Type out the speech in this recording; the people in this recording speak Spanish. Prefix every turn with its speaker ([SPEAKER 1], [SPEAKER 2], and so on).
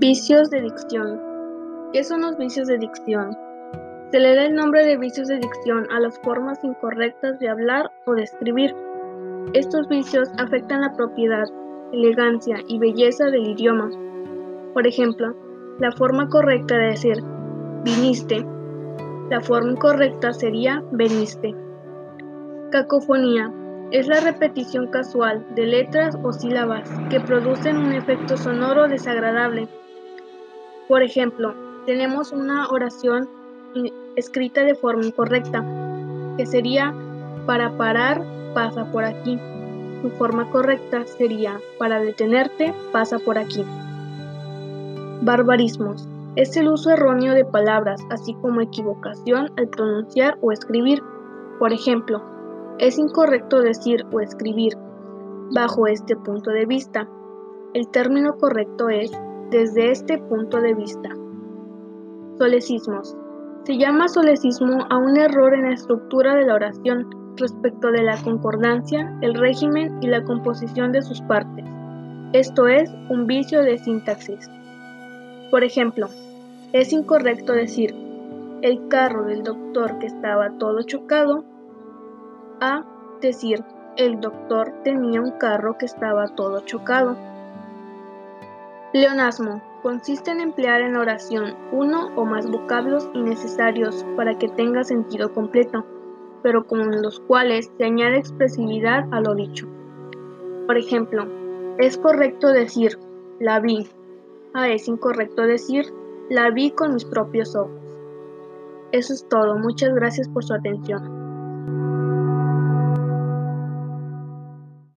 [SPEAKER 1] Vicios de dicción. ¿Qué son los vicios de dicción? Se le da el nombre de vicios de dicción a las formas incorrectas de hablar o de escribir. Estos vicios afectan la propiedad, elegancia y belleza del idioma. Por ejemplo, la forma correcta de decir viniste. La forma incorrecta sería veniste. Cacofonía es la repetición casual de letras o sílabas que producen un efecto sonoro desagradable. Por ejemplo, tenemos una oración escrita de forma incorrecta, que sería para parar, pasa por aquí. Su forma correcta sería para detenerte, pasa por aquí. Barbarismos. Es el uso erróneo de palabras, así como equivocación al pronunciar o escribir. Por ejemplo, es incorrecto decir o escribir bajo este punto de vista. El término correcto es desde este punto de vista. Solecismos. Se llama solecismo a un error en la estructura de la oración respecto de la concordancia, el régimen y la composición de sus partes. Esto es un vicio de sintaxis. Por ejemplo, es incorrecto decir el carro del doctor que estaba todo chocado a decir, el doctor tenía un carro que estaba todo chocado. Leonasmo consiste en emplear en la oración uno o más vocablos innecesarios para que tenga sentido completo, pero con los cuales se añade expresividad a lo dicho. Por ejemplo, es correcto decir la vi, a es incorrecto decir la vi con mis propios ojos. Eso es todo, muchas gracias por su atención.